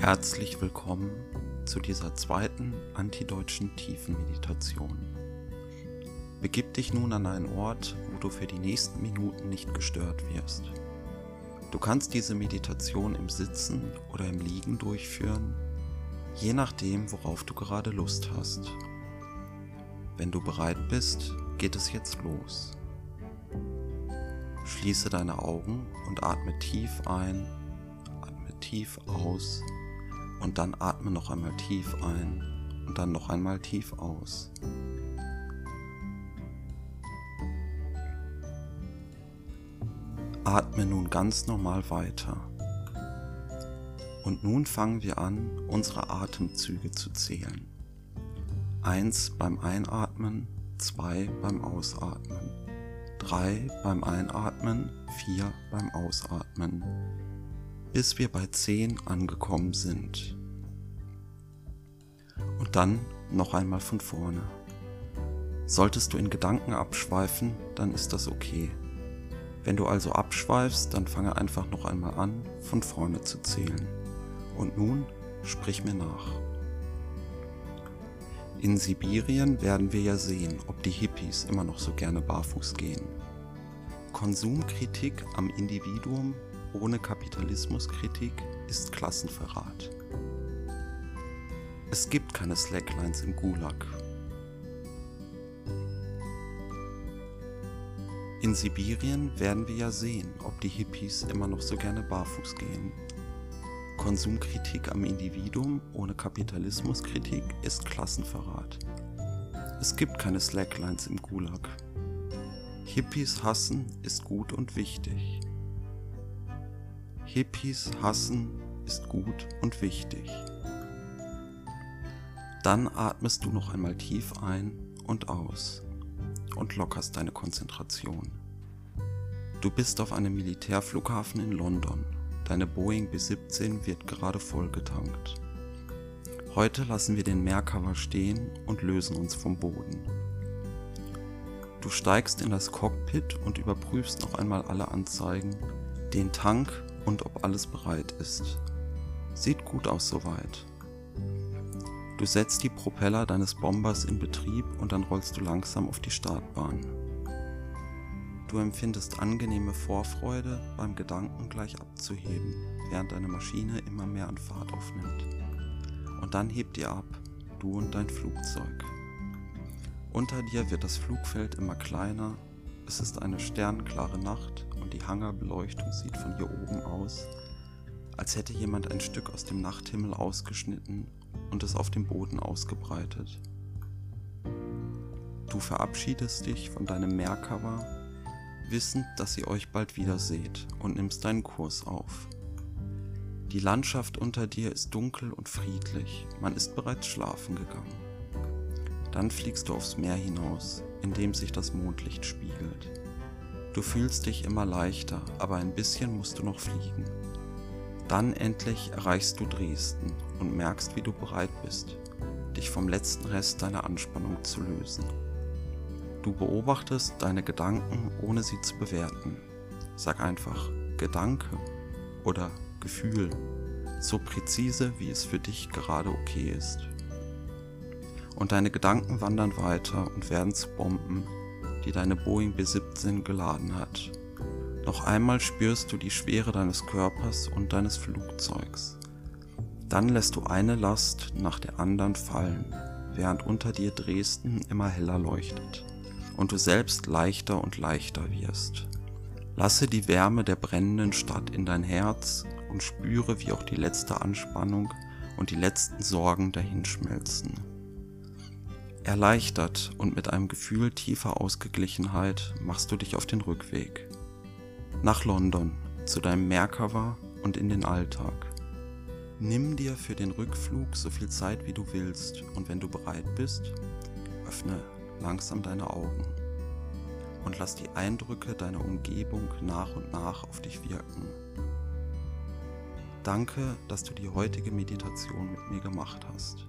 Herzlich willkommen zu dieser zweiten antideutschen Tiefenmeditation. Begib dich nun an einen Ort, wo du für die nächsten Minuten nicht gestört wirst. Du kannst diese Meditation im Sitzen oder im Liegen durchführen, je nachdem, worauf du gerade Lust hast. Wenn du bereit bist, geht es jetzt los. Schließe deine Augen und atme tief ein, atme tief aus und dann atme noch einmal tief ein und dann noch einmal tief aus. Atme nun ganz normal weiter. Und nun fangen wir an, unsere Atemzüge zu zählen. Eins beim Einatmen, zwei beim Ausatmen, drei beim Einatmen, vier beim Ausatmen, bis wir bei 10 angekommen sind. Und dann noch einmal von vorne. Solltest du in Gedanken abschweifen, dann ist das okay. Wenn du also abschweifst, dann fange einfach noch einmal an, von vorne zu zählen. Und nun sprich mir nach. In Sibirien werden wir ja sehen, ob die Hippies immer noch so gerne barfuß gehen. Konsumkritik am Individuum ohne Kapitalismuskritik ist Klassenverrat. Es gibt keine Slacklines im Gulag. In Sibirien werden wir ja sehen, ob die Hippies immer noch so gerne barfuß gehen. Konsumkritik am Individuum ohne Kapitalismuskritik ist Klassenverrat. Es gibt keine Slacklines im Gulag. Hippies hassen ist gut und wichtig. Hippies hassen ist gut und wichtig. Dann atmest du noch einmal tief ein und aus und lockerst deine Konzentration. Du bist auf einem Militärflughafen in London. Deine Boeing B-17 wird gerade vollgetankt. Heute lassen wir den Mehrcover stehen und lösen uns vom Boden. Du steigst in das Cockpit und überprüfst noch einmal alle Anzeigen, den Tank und ob alles bereit ist. Sieht gut aus soweit. Du setzt die Propeller deines Bombers in Betrieb und dann rollst du langsam auf die Startbahn. Du empfindest angenehme Vorfreude beim Gedanken gleich abzuheben, während deine Maschine immer mehr an Fahrt aufnimmt. Und dann hebt ihr ab, du und dein Flugzeug. Unter dir wird das Flugfeld immer kleiner, es ist eine sternklare Nacht und die Hangerbeleuchtung sieht von hier oben aus, als hätte jemand ein Stück aus dem Nachthimmel ausgeschnitten und es auf dem Boden ausgebreitet. Du verabschiedest dich von deinem Meercover, wissend, dass ihr euch bald wieder seht und nimmst deinen Kurs auf. Die Landschaft unter dir ist dunkel und friedlich, man ist bereits schlafen gegangen. Dann fliegst du aufs Meer hinaus, in dem sich das Mondlicht spiegelt. Du fühlst dich immer leichter, aber ein bisschen musst du noch fliegen. Dann endlich erreichst du Dresden und merkst, wie du bereit bist, dich vom letzten Rest deiner Anspannung zu lösen. Du beobachtest deine Gedanken, ohne sie zu bewerten. Sag einfach Gedanke oder Gefühl, so präzise, wie es für dich gerade okay ist. Und deine Gedanken wandern weiter und werden zu Bomben, die deine Boeing B-17 geladen hat. Noch einmal spürst du die Schwere deines Körpers und deines Flugzeugs. Dann lässt du eine Last nach der anderen fallen, während unter dir Dresden immer heller leuchtet und du selbst leichter und leichter wirst. Lasse die Wärme der brennenden Stadt in dein Herz und spüre, wie auch die letzte Anspannung und die letzten Sorgen dahinschmelzen. Erleichtert und mit einem Gefühl tiefer Ausgeglichenheit machst du dich auf den Rückweg. Nach London, zu deinem Mehrcover und in den Alltag. Nimm dir für den Rückflug so viel Zeit wie du willst und wenn du bereit bist, öffne langsam deine Augen und lass die Eindrücke deiner Umgebung nach und nach auf dich wirken. Danke, dass du die heutige Meditation mit mir gemacht hast.